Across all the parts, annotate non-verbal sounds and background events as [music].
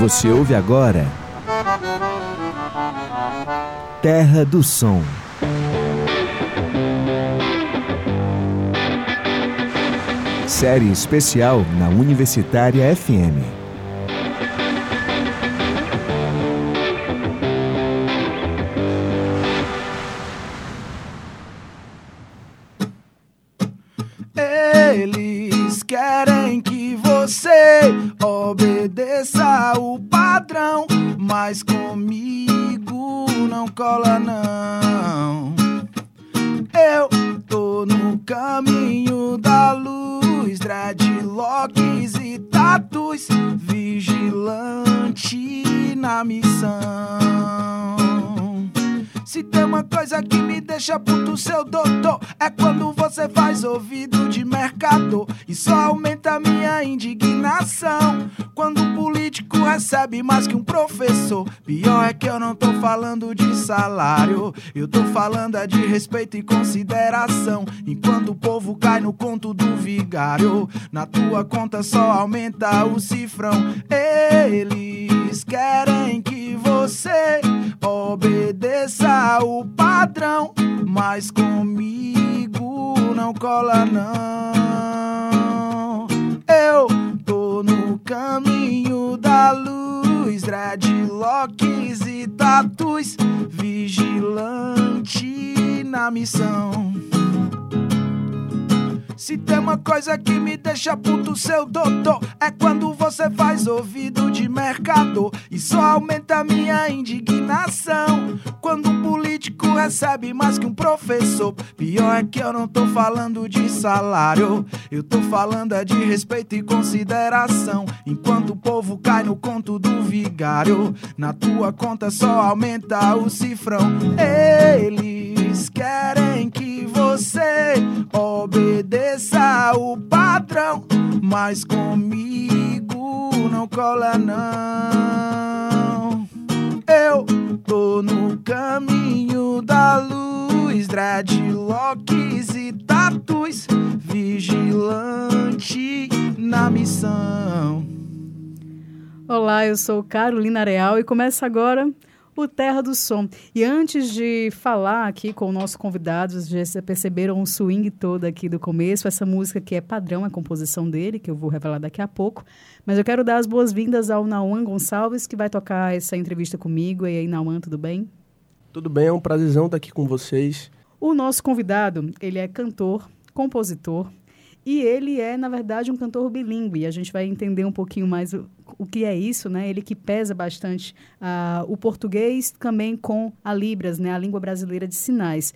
Você ouve agora Terra do Som. Série especial na Universitária FM. Tem uma coisa que deixa puto, seu doutor, é quando você faz ouvido de mercador. E só aumenta minha indignação. Quando um político recebe mais que um professor. Pior é que eu não tô falando de salário, eu tô falando é de respeito e consideração. Enquanto o povo cai no conto do vigário, na tua conta só aumenta o cifrão. Eles querem que você obedeça o padrão, mas comigo não cola não. Eu tô no caminho da luz, dreadlocks e tatus, vigilante na missão. Se tem uma coisa que me deixa puto, seu doutor, é quando você faz ouvido de mercador. E só aumenta minha indignação. Quando um político recebe mais que um professor. Pior é que eu não tô falando de salário, eu tô falando é de respeito e consideração. Enquanto o povo cai no conto do vigário, na tua conta só aumenta o cifrão. Eles querem que você obedeça o padrão, mas comigo não cola não. Eu tô no caminho da luz, dreadlocks e tatus, vigilante na missão. Olá, eu sou Carolina Real e começa agora o Terra do Som. E antes de falar aqui com o nosso convidado, já perceberam o swing todo aqui do começo, essa música que é padrão, a composição dele, que eu vou revelar daqui a pouco. Mas eu quero dar as boas-vindas ao Nauan Gonçalves, que vai tocar essa entrevista comigo. E aí, Nauan, tudo bem? Tudo bem, é um prazerzão estar aqui com vocês. O nosso convidado, ele é cantor, compositor, e ele é, na verdade, um cantor bilíngue. A gente vai entender um pouquinho mais o, o que é isso, né? Ele que pesa bastante uh, o português também com a Libras, né? A língua brasileira de sinais.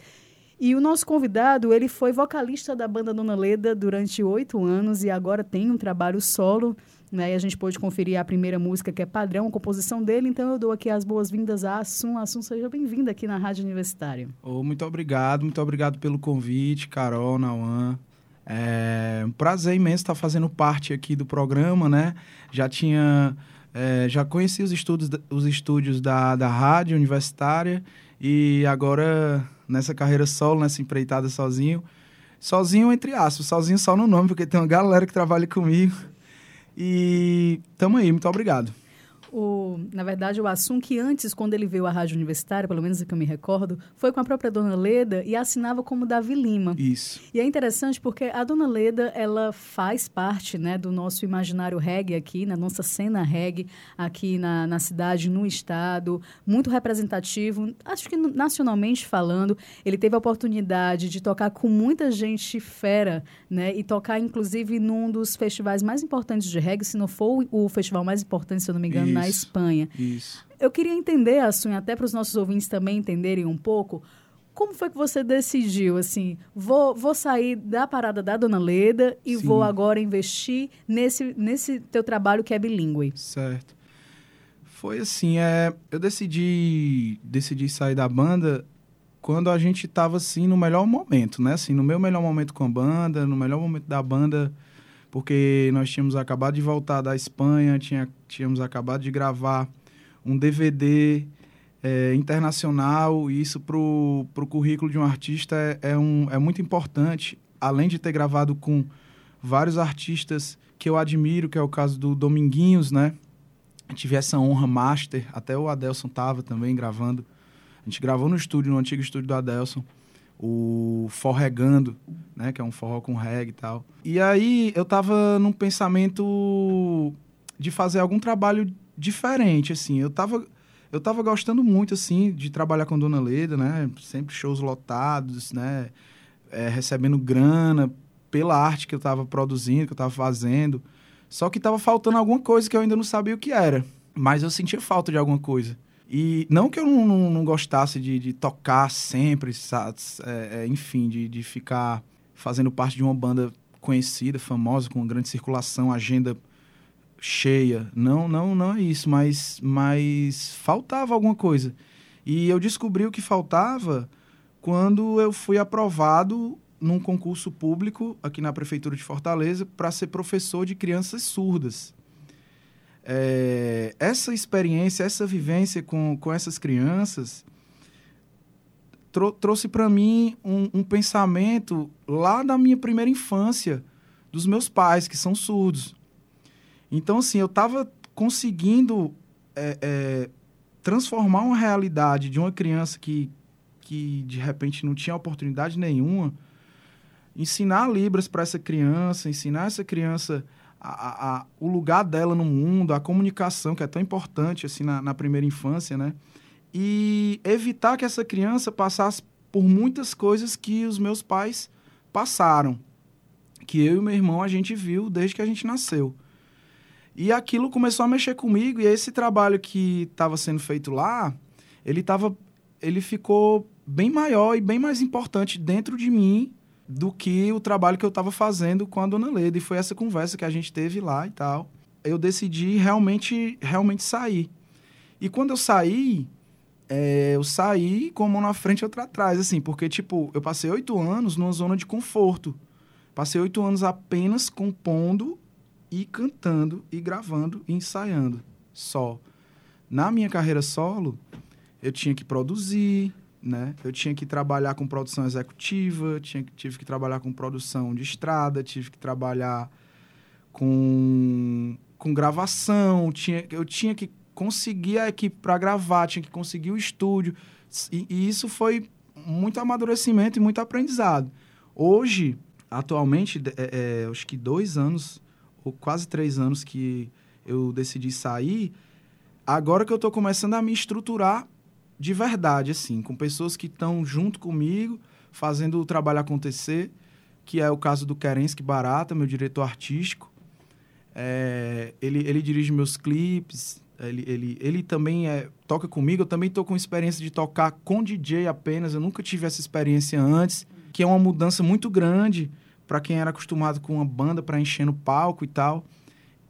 E o nosso convidado, ele foi vocalista da banda Dona Leda durante oito anos e agora tem um trabalho solo, né? E a gente pôde conferir a primeira música, que é padrão, composição dele. Então eu dou aqui as boas-vindas a Assum. Assum, seja bem-vinda aqui na Rádio Universitária. Oh, muito obrigado, muito obrigado pelo convite, Carol, Nauan. É um prazer imenso estar fazendo parte aqui do programa, né? Já tinha... É, já conheci os, estudos, os estúdios da, da rádio universitária e agora nessa carreira solo, nessa empreitada sozinho. Sozinho, entre aspas, sozinho só no nome, porque tem uma galera que trabalha comigo. E tamo aí, muito obrigado o, na verdade, o Assum, que antes, quando ele veio à Rádio Universitária, pelo menos é que eu me recordo, foi com a própria Dona Leda e assinava como Davi Lima. Isso. E é interessante porque a Dona Leda, ela faz parte né, do nosso imaginário reggae aqui, na nossa cena reggae aqui na, na cidade, no estado, muito representativo, acho que nacionalmente falando. Ele teve a oportunidade de tocar com muita gente fera, né, e tocar, inclusive, num dos festivais mais importantes de reggae, se não for o festival mais importante, se eu não me engano, Isso na Espanha. Isso. Eu queria entender, Assunha, até para os nossos ouvintes também entenderem um pouco, como foi que você decidiu, assim, vou, vou sair da parada da Dona Leda e Sim. vou agora investir nesse, nesse teu trabalho que é bilíngue? Certo. Foi assim, é, eu decidi, decidi sair da banda quando a gente estava assim no melhor momento, né? Assim, no meu melhor momento com a banda, no melhor momento da banda, porque nós tínhamos acabado de voltar da Espanha, tinha, tínhamos acabado de gravar um DVD é, internacional, e isso para o currículo de um artista é, é, um, é muito importante, além de ter gravado com vários artistas que eu admiro, que é o caso do Dominguinhos, né? tive essa honra master, até o Adelson tava também gravando. A gente gravou no estúdio, no antigo estúdio do Adelson, o Forregando, né, que é um forró com reggae e tal. E aí eu tava num pensamento de fazer algum trabalho diferente, assim. Eu tava eu tava gostando muito, assim, de trabalhar com Dona Leda, né? Sempre shows lotados, né? É, recebendo grana pela arte que eu tava produzindo, que eu tava fazendo. Só que tava faltando alguma coisa que eu ainda não sabia o que era. Mas eu sentia falta de alguma coisa. E não que eu não, não, não gostasse de, de, tocar sempre, é, é, enfim, de, de ficar fazendo parte de uma banda conhecida, famosa, com grande circulação, agenda cheia. Não, não, não é isso, mas, mas faltava alguma coisa. E eu descobri o que faltava quando eu fui aprovado num concurso público aqui na prefeitura de Fortaleza para ser professor de crianças surdas. É, essa experiência, essa vivência com, com essas crianças trou trouxe para mim um, um pensamento lá da minha primeira infância, dos meus pais, que são surdos. Então, assim, eu estava conseguindo é, é, transformar uma realidade de uma criança que, que de repente não tinha oportunidade nenhuma, ensinar Libras para essa criança, ensinar essa criança a, a, o lugar dela no mundo, a comunicação, que é tão importante assim na, na primeira infância, né? E evitar que essa criança passasse por muitas coisas que os meus pais passaram, que eu e meu irmão a gente viu desde que a gente nasceu. E aquilo começou a mexer comigo e esse trabalho que estava sendo feito lá, ele tava, ele ficou bem maior e bem mais importante dentro de mim do que o trabalho que eu estava fazendo com a dona Leda. E foi essa conversa que a gente teve lá e tal. Eu decidi realmente, realmente sair. E quando eu saí, é, eu saí com uma na frente e outra atrás, assim, porque, tipo, eu passei oito anos numa zona de conforto. Passei oito anos apenas compondo e cantando e gravando e ensaiando só. Na minha carreira solo, eu tinha que produzir, né? Eu tinha que trabalhar com produção executiva, tinha, tive que trabalhar com produção de estrada, tive que trabalhar com, com gravação, tinha, eu tinha que conseguir a equipe para gravar, tinha que conseguir o estúdio. E, e, isso foi muito amadurecimento e muito aprendizado. Hoje, atualmente, é, é, acho que dois anos ou quase três anos que eu decidi sair, agora que eu estou começando a me estruturar de verdade, assim, com pessoas que estão junto comigo, fazendo o trabalho acontecer, que é o caso do Kerensky Barata, meu diretor artístico. É, ele, ele dirige meus clipes, ele, ele, ele também é, toca comigo, eu também estou com experiência de tocar com DJ apenas, eu nunca tive essa experiência antes, que é uma mudança muito grande para quem era acostumado com uma banda para encher no palco e tal.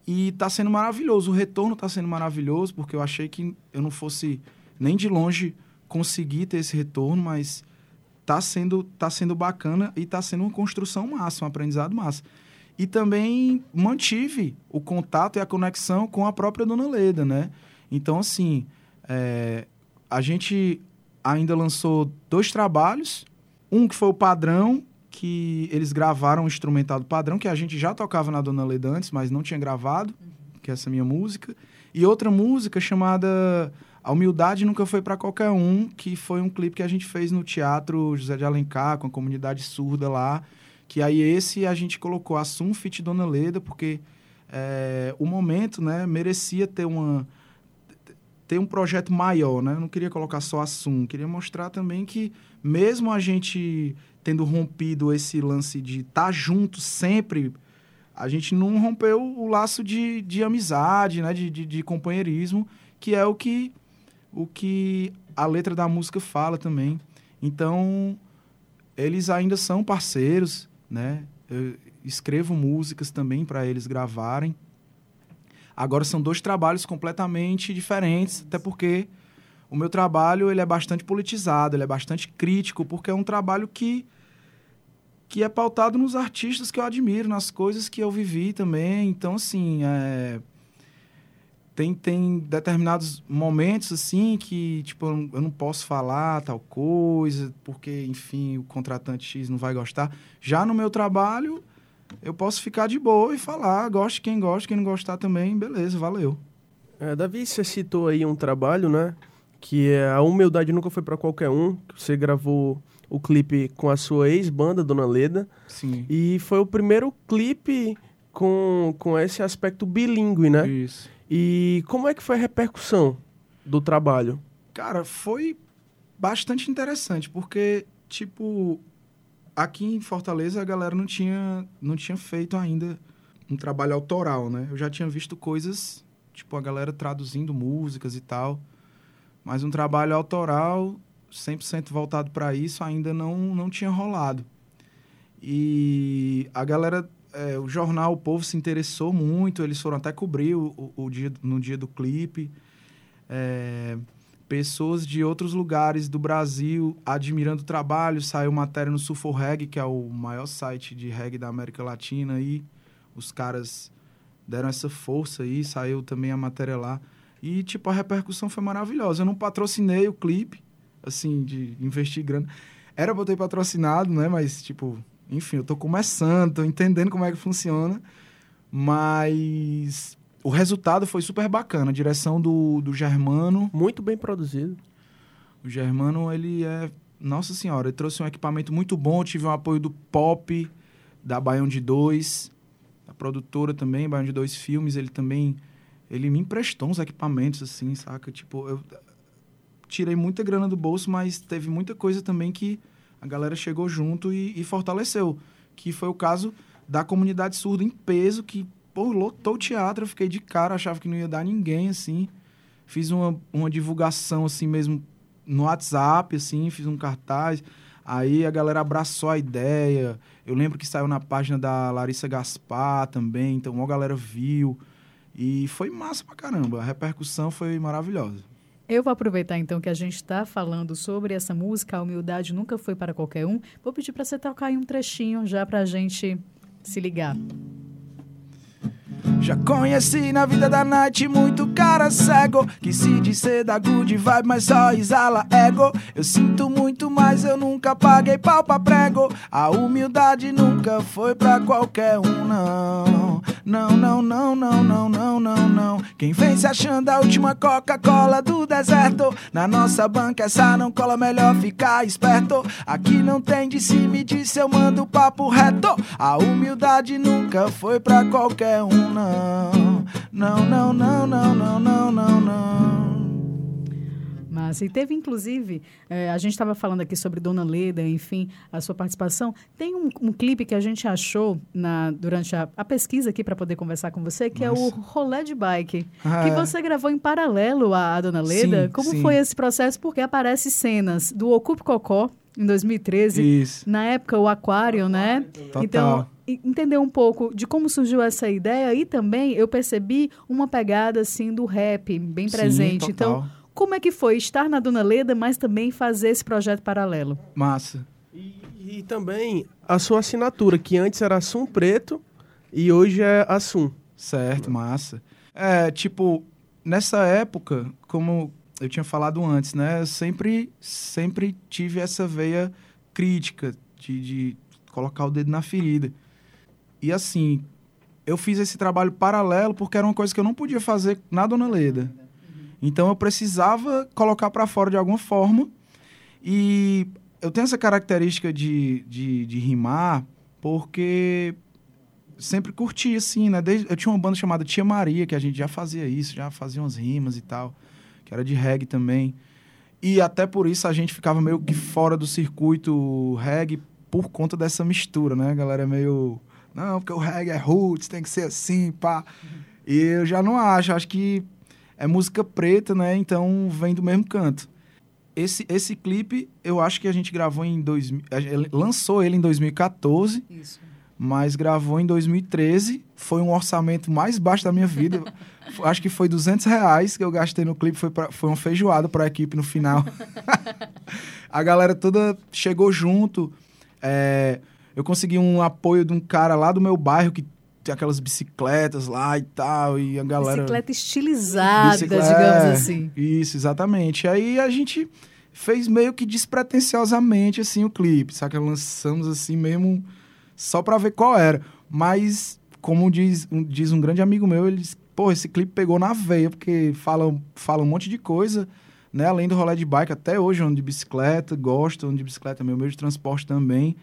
E está sendo maravilhoso. O retorno está sendo maravilhoso, porque eu achei que eu não fosse nem de longe conseguir ter esse retorno, mas está sendo, tá sendo bacana e está sendo uma construção massa, um aprendizado massa. E também mantive o contato e a conexão com a própria Dona Leda, né? Então, assim, é, a gente ainda lançou dois trabalhos. Um que foi o padrão, que eles gravaram um instrumental do padrão, que a gente já tocava na Dona Leda antes, mas não tinha gravado, uhum. que é essa minha música. E outra música chamada A Humildade Nunca Foi para Qualquer Um, que foi um clipe que a gente fez no Teatro José de Alencar, com a comunidade surda lá. Que aí esse a gente colocou Assum Fit Dona Leda, porque é, o momento né, merecia ter uma ter um projeto maior, né? Eu não queria colocar só Assum, queria mostrar também que mesmo a gente tendo rompido esse lance de estar tá junto sempre, a gente não rompeu o laço de, de amizade, né? De, de, de, companheirismo, que é o que, o que a letra da música fala também. Então, eles ainda são parceiros, né? Eu escrevo músicas também para eles gravarem. Agora são dois trabalhos completamente diferentes, até porque o meu trabalho ele é bastante politizado, ele é bastante crítico, porque é um trabalho que, que é pautado nos artistas que eu admiro, nas coisas que eu vivi também. Então, assim, é, tem, tem determinados momentos, assim, que, tipo, eu não, posso falar tal coisa, porque, enfim, o contratante X não vai gostar. Já no meu trabalho, eu posso ficar de boa e falar, goste quem gosta, quem não gostar também, beleza, valeu. É, Davi, você citou aí um trabalho, né? Que é A Humildade Nunca Foi para Qualquer Um. Você gravou o clipe com a sua ex-banda, Dona Leda. Sim. E foi o primeiro clipe com, com esse aspecto bilíngue, né? Isso. E como é que foi a repercussão do trabalho? Cara, foi bastante interessante, porque, tipo, aqui em Fortaleza a galera não tinha, não tinha feito ainda um trabalho autoral, né? Eu já tinha visto coisas, tipo, a galera traduzindo músicas e tal, mas um trabalho autoral 100% voltado para isso ainda não, não tinha rolado. E a galera, é, o jornal O Povo se interessou muito, eles foram até cobrir o, o, o dia, no dia do clipe. É, pessoas de outros lugares do Brasil admirando o trabalho. Saiu matéria no Sulfur Reg, que é o maior site de reggae da América Latina. E os caras deram essa força aí, saiu também a matéria lá. E, tipo, a repercussão foi maravilhosa. Eu não patrocinei o clipe, assim, de investir grana. Era pra ter patrocinado, né? Mas, tipo, enfim, eu tô começando, tô entendendo como é que funciona. Mas o resultado foi super bacana. A direção do, do Germano. Muito bem produzido. O Germano, ele é. Nossa senhora, ele trouxe um equipamento muito bom. Tive o apoio do Pop, da Baião de Dois, da produtora também, Baião de Dois Filmes. Ele também. Ele me emprestou uns equipamentos, assim, saca? Tipo, eu tirei muita grana do bolso, mas teve muita coisa também que a galera chegou junto e, e fortaleceu. Que foi o caso da comunidade surda em peso, que pô, lotou o teatro, eu fiquei de cara, achava que não ia dar ninguém, assim. Fiz uma, uma divulgação, assim mesmo, no WhatsApp, assim, fiz um cartaz. Aí a galera abraçou a ideia. Eu lembro que saiu na página da Larissa Gaspar também, então uma galera viu. E foi massa pra caramba. A repercussão foi maravilhosa. Eu vou aproveitar então que a gente está falando sobre essa música, A Humildade Nunca Foi para Qualquer Um. Vou pedir para você tocar aí um trechinho já para a gente se ligar. Já conheci na vida da night muito cara cego Que se diz ser da good vibe, mas só exala ego Eu sinto muito, mas eu nunca paguei pau pra prego A humildade nunca foi pra qualquer um, não Não, não, não, não, não, não, não, não Quem vem se achando a última Coca-Cola do deserto Na nossa banca essa não cola, melhor ficar esperto Aqui não tem de se me disse, eu mando papo reto A humildade nunca foi pra qualquer um, não não, não, não, não, não, não, não, não. E teve inclusive, eh, a gente estava falando aqui sobre Dona Leda, enfim, a sua participação. Tem um, um clipe que a gente achou na, durante a, a pesquisa aqui para poder conversar com você, que Nossa. é o Rolê de Bike, Ah, que é. você gravou em paralelo à, à Dona Leda. Sim, Como sim. foi esse processo? Porque aparece cenas do Ocupe Cocó em 2013. Isso. Na época, o Aquário, né? Total. Então, entender um pouco de como surgiu essa ideia e também eu percebi uma pegada assim do rap bem Sim, presente. total. Então, como é que foi estar na Dona Leda, mas também fazer esse projeto paralelo? Massa. E, e também a sua assinatura, que antes era Assum Preto e hoje é Assum. Certo, massa. É, tipo, nessa época, como eu tinha falado antes, né? Eu sempre, sempre tive essa veia crítica de, de colocar o dedo na ferida. E assim, eu fiz esse trabalho paralelo porque era uma coisa que eu não podia fazer na Dona Leda. Então eu precisava colocar para fora de alguma forma. E eu tenho essa característica de, de, de rimar porque sempre curti, assim, né? Desde, eu tinha uma banda chamada Tia Maria, que a gente já fazia isso, já fazia umas rimas e tal, que era de reggae também. E até por isso a gente ficava meio que fora do circuito reggae por conta dessa mistura, né? A galera é meio. Não, porque o reggae é roots, tem que ser assim, pá. E eu já não acho, acho que é música preta, né? Então vem do mesmo canto. Esse, esse clipe, eu acho que a gente gravou em 2000. a gente Lançou ele em 2014 Isso. mas gravou em 2013. Foi um orçamento mais baixo da minha vida. [laughs] Acho que foi 200 reais que eu gastei no clipe. Foi, pra, foi uma feijoada para a equipe no final. [laughs] a galera toda chegou junto. É, eu consegui um apoio de um cara lá do meu bairro que tem aquelas bicicletas lá e tal. E a galera. Bicicleta estilizada, Bicicleta- digamos é, assim. Isso, exatamente. Aí a gente fez meio que despretensiosamente, assim, o clipe, saca? Lançamos, assim, mesmo só pra ver qual era. Mas, como diz um, diz um grande amigo meu, ele diz, pô, esse clipe pegou na veia, porque fala, fala um monte de coisa, né? Além do rolê de bike, até hoje eu ando de bicicleta, gosto, ando de bicicleta, meu meio de transporte também.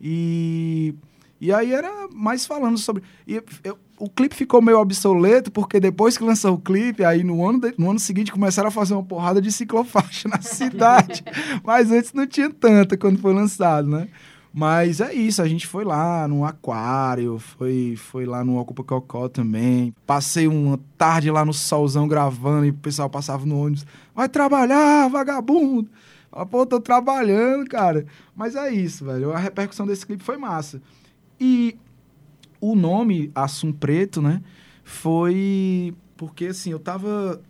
E, e aí era mais falando sobre. E eu, o clipe ficou meio obsoleto, porque depois que lançou o clipe, aí no ano, de, no ano seguinte começaram a fazer uma porrada de ciclofaixa [laughs] na cidade. [laughs] Mas antes não tinha tanta quando foi lançado, né? Mas é isso, a gente foi lá no aquário, foi, foi lá no Ocupa Cocó também. Passei uma tarde lá no solzão gravando e o pessoal passava no ônibus. Vai trabalhar, vagabundo! Fala, pô, tô trabalhando, cara. Mas é isso, velho. A repercussão desse clipe foi massa. E o nome Assum Preto, né? Foi porque assim, eu tava.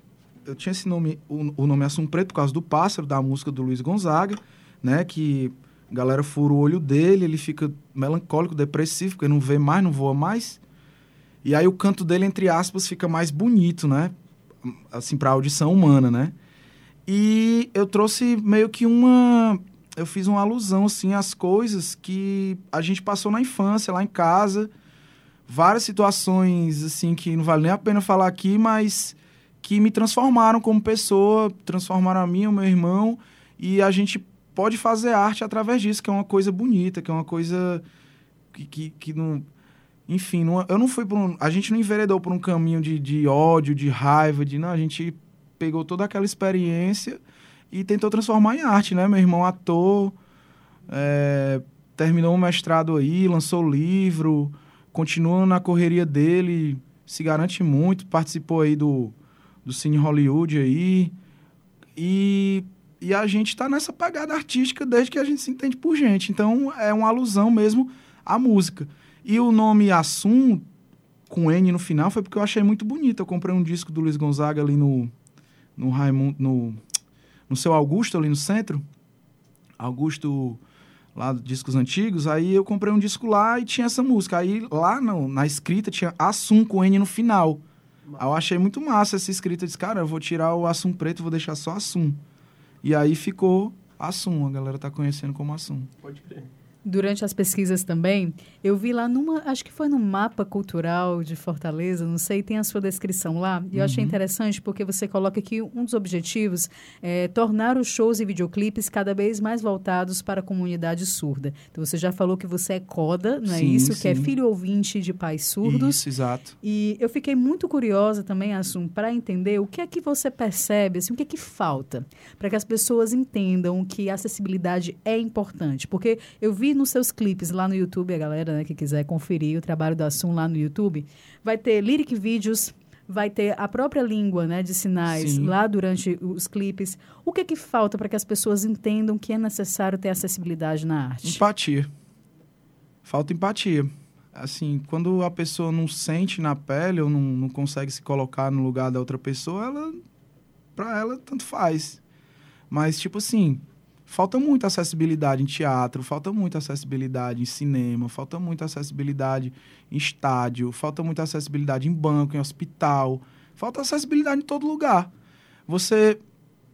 Eu tinha esse nome, o, o nome Assum Preto por causa do pássaro, da música do Luiz Gonzaga, né? Que a galera fura o olho dele, ele fica melancólico, depressivo, porque não vê mais, não voa mais. E aí o canto dele, entre aspas, fica mais bonito, né? Assim, pra audição humana, né? E eu trouxe meio que uma. Eu fiz uma alusão, assim, às coisas que a gente passou na infância, lá em casa. Várias situações, assim, que não vale nem a pena falar aqui, mas que me transformaram como pessoa, transformaram a mim, o meu irmão. E a gente pode fazer arte através disso, que é uma coisa bonita, que é uma coisa que, que, que não. Enfim, não, eu não fui por um. A gente não enveredou por um caminho de, de ódio, de raiva, de. Não, a gente pegou toda aquela experiência e tentou transformar em arte, né? Meu irmão ator, é, terminou o mestrado aí, lançou livro, continua na correria dele, se garante muito, participou aí do, do Cine Hollywood aí. E e a gente está nessa pegada artística desde que a gente se entende por gente. Então, é uma alusão mesmo à música. E o nome Assum, com N no final, foi porque eu achei muito bonito. Eu comprei um disco do Luiz Gonzaga ali no, no Raimundo, no, no seu Augusto, ali no centro. Augusto, lá discos antigos. Aí eu comprei um disco lá e tinha essa música. Aí lá no, na escrita tinha Assum com N no final. Aí eu achei muito massa essa escrita. Eu disse, cara, eu vou tirar o Assum preto, vou deixar só Assum. E aí ficou Assum, a galera tá conhecendo como Assum. Pode crer. Durante as pesquisas também, eu vi lá numa, acho que foi no mapa cultural de Fortaleza, não sei, tem a sua descrição lá. E eu achei interessante porque você coloca que um dos objetivos é tornar os shows e videoclipes cada vez mais voltados para a comunidade surda. Então você já falou que você é coda, não é Sim, isso? Que é sim. filho ouvinte de pais surdos. Isso, exato. E eu fiquei muito curiosa também, Assum, para entender o que é que você percebe, assim, o que é que falta para que as pessoas entendam que a acessibilidade é importante. Porque eu vi nos seus clipes lá no YouTube, a galera né, que quiser conferir o trabalho do Assum lá no YouTube, vai ter lyric vídeos, vai ter a própria língua né, de sinais Sim. lá durante os clipes. O que é que falta para que as pessoas entendam que é necessário ter acessibilidade na arte? Empatia. Falta empatia. Assim, quando a pessoa não sente na pele ou não, não consegue se colocar no lugar da outra pessoa, ela, pra ela, tanto faz. Mas, tipo assim, falta muita acessibilidade em teatro, falta muita acessibilidade em cinema, falta muita acessibilidade em estádio, falta muita acessibilidade em banco, em hospital, falta acessibilidade em todo lugar. Você,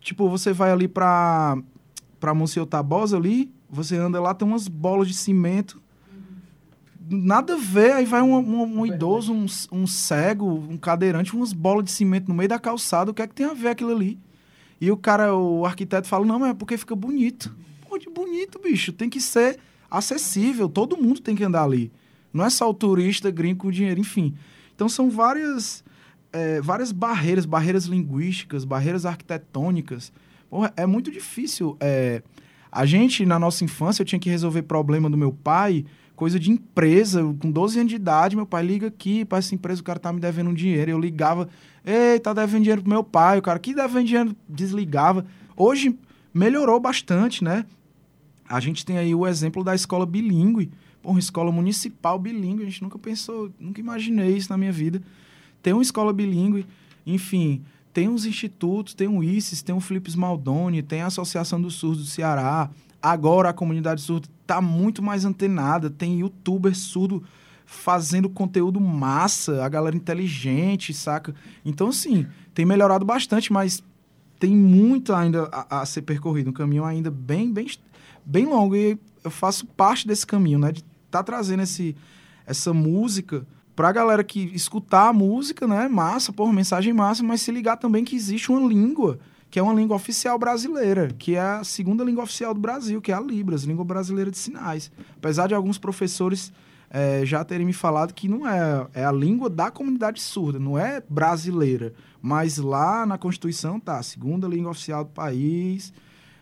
tipo, você vai ali pra, pra Monsenhor Tabosa ali, você anda lá, tem umas bolas de cimento, nada a ver, aí vai um, um- um idoso, um, um cego, um cadeirante, umas bolas de cimento no meio da calçada, o que é que tem a ver aquilo ali? E o cara, o arquiteto fala, não, mas é porque fica bonito. Pô, de bonito, bicho, tem que ser acessível, todo mundo tem que andar ali. Não é só o turista gringo com dinheiro, enfim. Então são várias, é, várias barreiras, barreiras linguísticas, barreiras arquitetônicas. Porra, é muito difícil. é, a gente, na nossa infância, eu tinha que resolver problema do meu pai, coisa de empresa, com 12 anos de idade, meu pai liga aqui, para essa empresa, o cara tá me devendo um dinheiro. Eu ligava, ei, tá devendo dinheiro pro meu pai, o cara, que devendo dinheiro, desligava. Hoje melhorou bastante, né? A gente tem aí o exemplo da escola bilíngue, Pô, uma escola municipal bilíngue, a gente nunca pensou, nunca imaginei isso na minha vida. Tem uma escola bilíngue, enfim, tem uns institutos, tem o ICES, tem o Felipe Maldoni, tem a Associação dos Surdos do Ceará. Agora a comunidade surda está muito mais antenada, tem youtuber surdo fazendo conteúdo massa, a galera inteligente, saca? Então, assim, tem melhorado bastante, mas tem muito ainda a, a ser percorrido, um caminho ainda bem, bem, bem longo. E eu faço parte desse caminho, né? De estar trazendo esse, essa música pra galera que escutar a música, né? Massa, porra, mensagem massa, mas se ligar também que existe uma língua, que é uma língua oficial brasileira, que é a segunda língua oficial do Brasil, que é a Libras, língua brasileira de sinais. Apesar de alguns professores é, já terem me falado que não é, é a língua da comunidade surda, não é brasileira. Mas lá na Constituição tá, segunda língua oficial do país,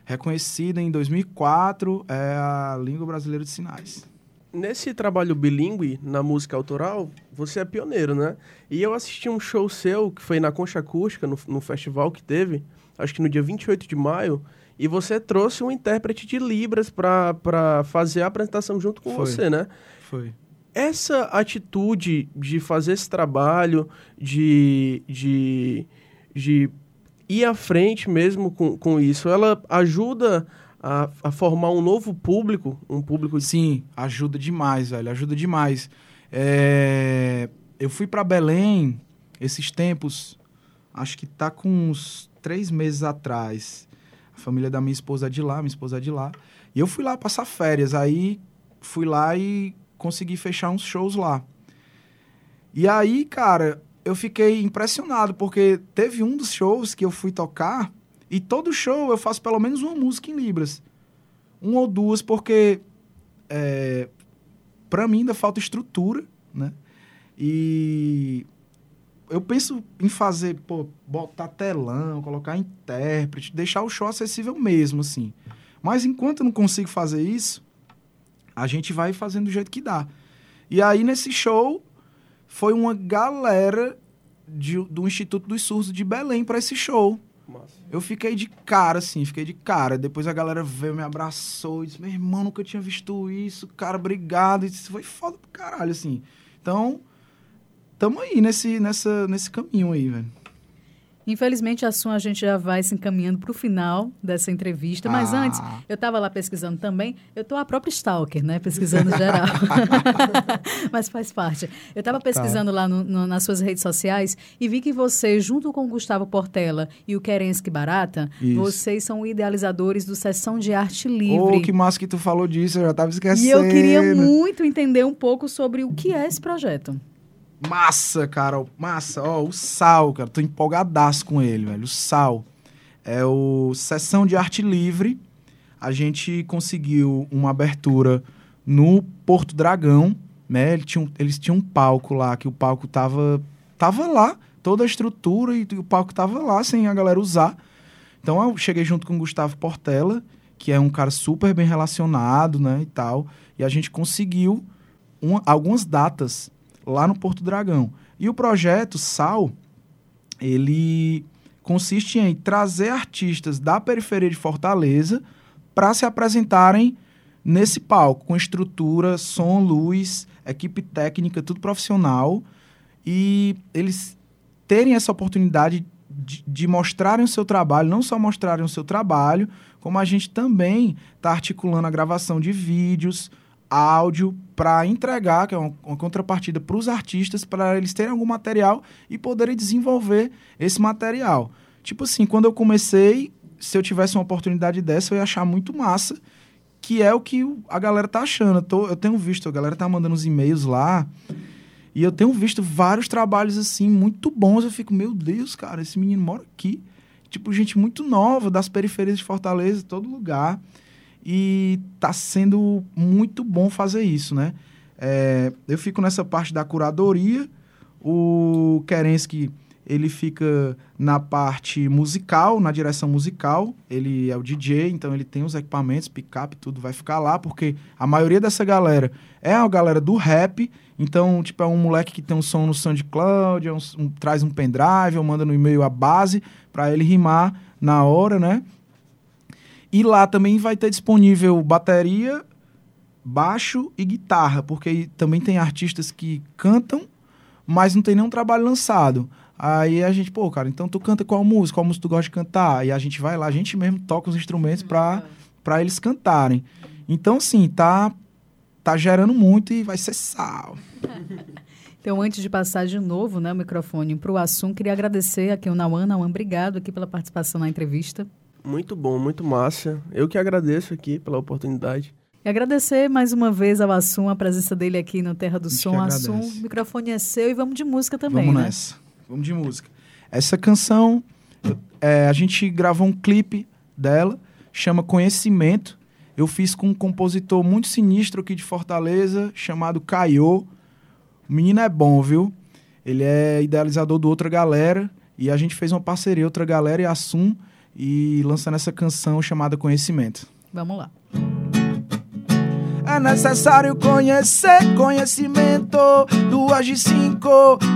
reconhecida em 2004, é a língua brasileira de sinais. Nesse trabalho bilíngue na música autoral, você é pioneiro, né? E eu assisti um show seu, que foi na Concha Acústica, no, no festival que teve, acho que no dia 28 de maio, e você trouxe um intérprete de Libras para fazer a apresentação junto com Foi. você, né? Foi. Essa atitude de fazer esse trabalho, de, de, de ir à frente mesmo com, com isso, ela ajuda a, a formar um novo público, um público de... Sim, ajuda demais, velho. Ajuda demais. É, Eu fui pra Belém esses tempos, acho que tá com uns três meses atrás. A família da minha esposa é de lá, minha esposa é de lá. E eu fui lá passar férias. Aí fui lá e consegui fechar uns shows lá. E aí, cara, eu fiquei impressionado, porque teve um dos shows que eu fui tocar, e todo show eu faço pelo menos uma música em Libras. Um ou duas, porque é, para mim ainda falta estrutura, né? E eu penso em fazer, pô, botar telão, colocar intérprete, deixar o show acessível mesmo, assim. Mas enquanto eu não consigo fazer isso, a gente vai fazendo do jeito que dá. E aí, nesse show, foi uma galera de- do Instituto dos Surdos de Belém para esse show. Massa. Eu fiquei de cara, assim, fiquei de cara. Depois a galera veio, me abraçou e disse: Meu irmão, nunca tinha visto isso, cara, obrigado. Disse, foi foda pro caralho, assim. Então, tamo aí nesse, nessa, nesse caminho aí, velho. Infelizmente, a sua a gente já vai se encaminhando para o final dessa entrevista. Mas Ah. antes, eu estava lá pesquisando também. Eu estou a própria Stalker, né? Pesquisando geral. [laughs] Mas faz parte. Eu estava pesquisando lá no- no- nas suas redes sociais e vi que você, junto com o Gustavo Portela e o Kerensky Barata, Isso. vocês são idealizadores do Sessão de Arte Livre. Ô, que massa que tu falou disso, eu já tava esquecendo. E eu queria muito entender um pouco sobre o que é esse projeto. Massa, cara, massa. Ó, o Sal, cara, tô empolgadaço com ele, velho. O Sal é o Sessão de Arte Livre. A gente conseguiu uma abertura no Porto Dragão, né? Ele tinha um- eles tinham um palco lá, que o palco tava, tava lá, toda a estrutura e o palco tava lá, sem a galera usar. Então eu cheguei junto com o Gustavo Portela, que é um cara super bem relacionado, né, e tal. E a gente conseguiu uma- algumas datas lá no Porto Dragão. E o projeto SAL, ele consiste em trazer artistas da periferia de Fortaleza para se apresentarem nesse palco, com estrutura, som, luz, equipe técnica, tudo profissional. E eles terem essa oportunidade de, de mostrarem o seu trabalho, não só mostrarem o seu trabalho, como a gente também está articulando a gravação de vídeos, áudio, para entregar, que é uma, uma contrapartida para os artistas, para eles terem algum material e poderem desenvolver esse material. Tipo assim, quando eu comecei, se eu tivesse uma oportunidade dessa, eu ia achar muito massa, que é o que a galera tá achando. Eu, tô- eu tenho visto, a galera tá mandando os e-mails lá, e eu tenho visto vários trabalhos assim, muito bons. Eu fico, meu Deus, cara, esse menino mora aqui. Tipo, gente muito nova, das periferias de Fortaleza, todo lugar. E tá sendo muito bom fazer isso, né? É, eu fico nessa parte da curadoria. O Kerensky, ele fica na parte musical, na direção musical. Ele é o DJ, então ele tem os equipamentos, picape, tudo vai ficar lá, porque a maioria dessa galera é a galera do rap. Então, tipo, é um moleque que tem um som no SoundCloud, é um, um- traz um pendrive, ou manda no e-mail a base para ele rimar na hora, né? E lá também vai ter disponível bateria, baixo e guitarra, porque também tem artistas que cantam, mas não tem nenhum trabalho lançado. Aí a gente, pô, cara, então tu canta qual música? Qual música tu gosta de cantar? E a gente vai lá, a gente mesmo toca os instrumentos pra, pra eles cantarem. Então, assim, tá, tá gerando muito e vai ser sal. [laughs] Então, antes de passar de novo né, o microfone para o assunto, queria agradecer aqui o Nauan. Nauan, obrigado aqui pela participação na entrevista. Muito bom, muito massa. Eu que agradeço aqui pela oportunidade. E agradecer mais uma vez ao Assum, a presença dele aqui no Terra do Som. Assum, o microfone é seu e vamos de música também, Vamos né? nessa. Vamos de música. Essa canção, é, a gente gravou um clipe dela, chama Conhecimento. Eu fiz com um compositor muito sinistro aqui de Fortaleza, chamado Caio. O menino é bom, viu? Ele é idealizador do Outra Galera. E a gente fez uma parceria, Outra Galera e Assum, e lançando essa canção chamada Conhecimento. Vamos lá. É necessário conhecer conhecimento. Duas de cinco.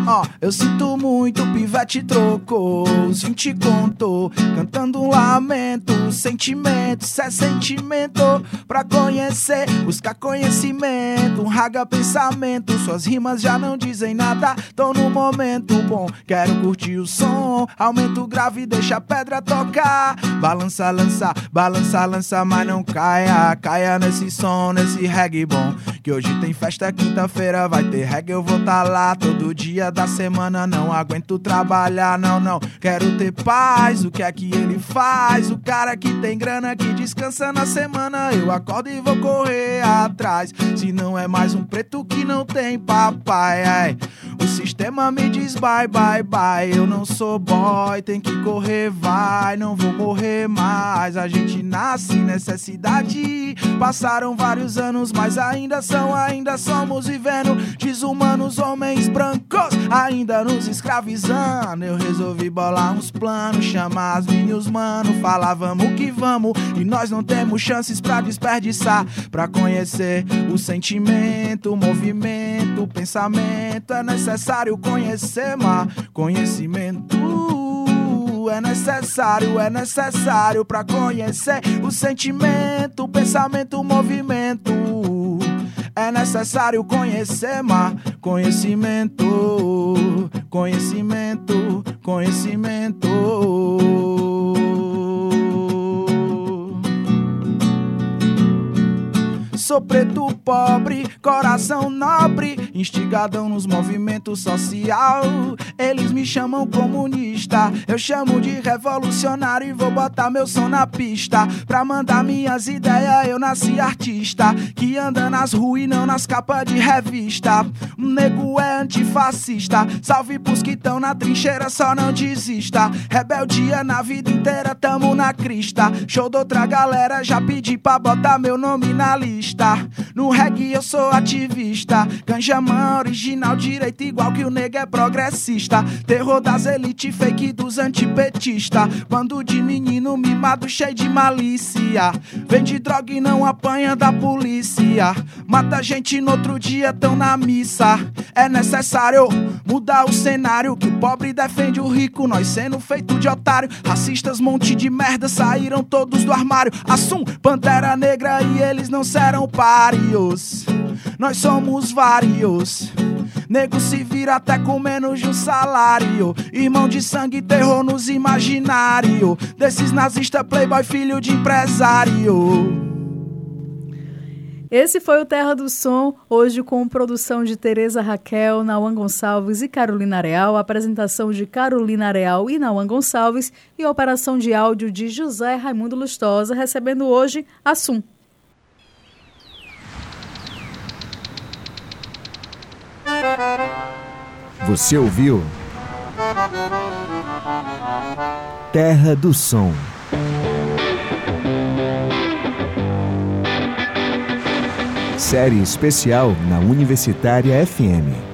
Ó, eu sinto muito, o pivete trocou. Os 20 contou. Cantando um lamento. Sentimento, isso é sentimento. Pra conhecer, buscar conhecimento. Um raga pensamento. Suas rimas já não dizem nada. Tô no momento bom. Quero curtir o som. Aumenta o grave, deixa a pedra tocar. Balança, lança, balança, lança, mas não caia. Caia nesse som, nesse reggae bom. Que hoje tem festa, quinta-feira vai ter reggae. Eu vou tá lá todo dia da semana. Não aguento trabalhar, não, não. Quero ter paz. O que é que ele faz? O cara que tem grana, que descansa na semana. Eu acordo e vou correr atrás. Se não é mais um preto que não tem papai. ai. O sistema me diz bye, bye, bye. Eu não sou boy, tem que correr, vai. Não vou morrer mais. A gente nasce necessidade. Passaram vários anos, mas ainda ainda somos vivendo desumanos, homens brancos, ainda nos escravizando. Eu resolvi bolar uns planos, chamar as meninas, mano. Falar vamos que vamos. E nós não temos chances pra desperdiçar. Pra conhecer o sentimento, o movimento, o pensamento. É necessário conhecer, mas conhecimento é necessário, é necessário pra conhecer o sentimento, o pensamento, o movimento. É necessário conhecer, mas conhecimento, conhecimento, conhecimento. Sou preto pobre, coração nobre, instigadão nos movimentos social. Eles me chamam comunista, eu chamo de revolucionário e vou botar meu som na pista. Pra mandar minhas ideias, eu nasci artista, que anda nas ruas e não nas capas de revista. Um nego é antifascista, salve pros que tão na trincheira, só não desista. Rebeldia na vida inteira, tamo na crista. Show de outra galera, já pedi pra botar meu nome na lista. No reggae eu sou ativista. Ganjamã original, direito igual que o nego é progressista. Terror das elites, fake dos antipetistas. Bando de menino mimado, cheio de malícia. Vende droga e não apanha da polícia. Mata gente no outro dia, tão na missa. É necessário mudar o cenário. Que o pobre defende o rico, nós sendo feito de otário. Racistas, monte de merda, saíram todos do armário. Assum, pantera negra e eles não serão pários. Nós somos vários. Nego se vira até com menos de um salário. Irmão de sangue, terror nos imaginário. Desses nazistas, playboy, filho de empresário. Esse foi o Terra do Som, hoje com produção de Tereza Raquel, Nauan Gonçalves e Carolina Real, apresentação de Carolina Real e Nauan Gonçalves e operação de áudio de José Raimundo Lustosa, recebendo hoje Assum. Você ouviu? Terra do Som. Série especial na Universitária FM.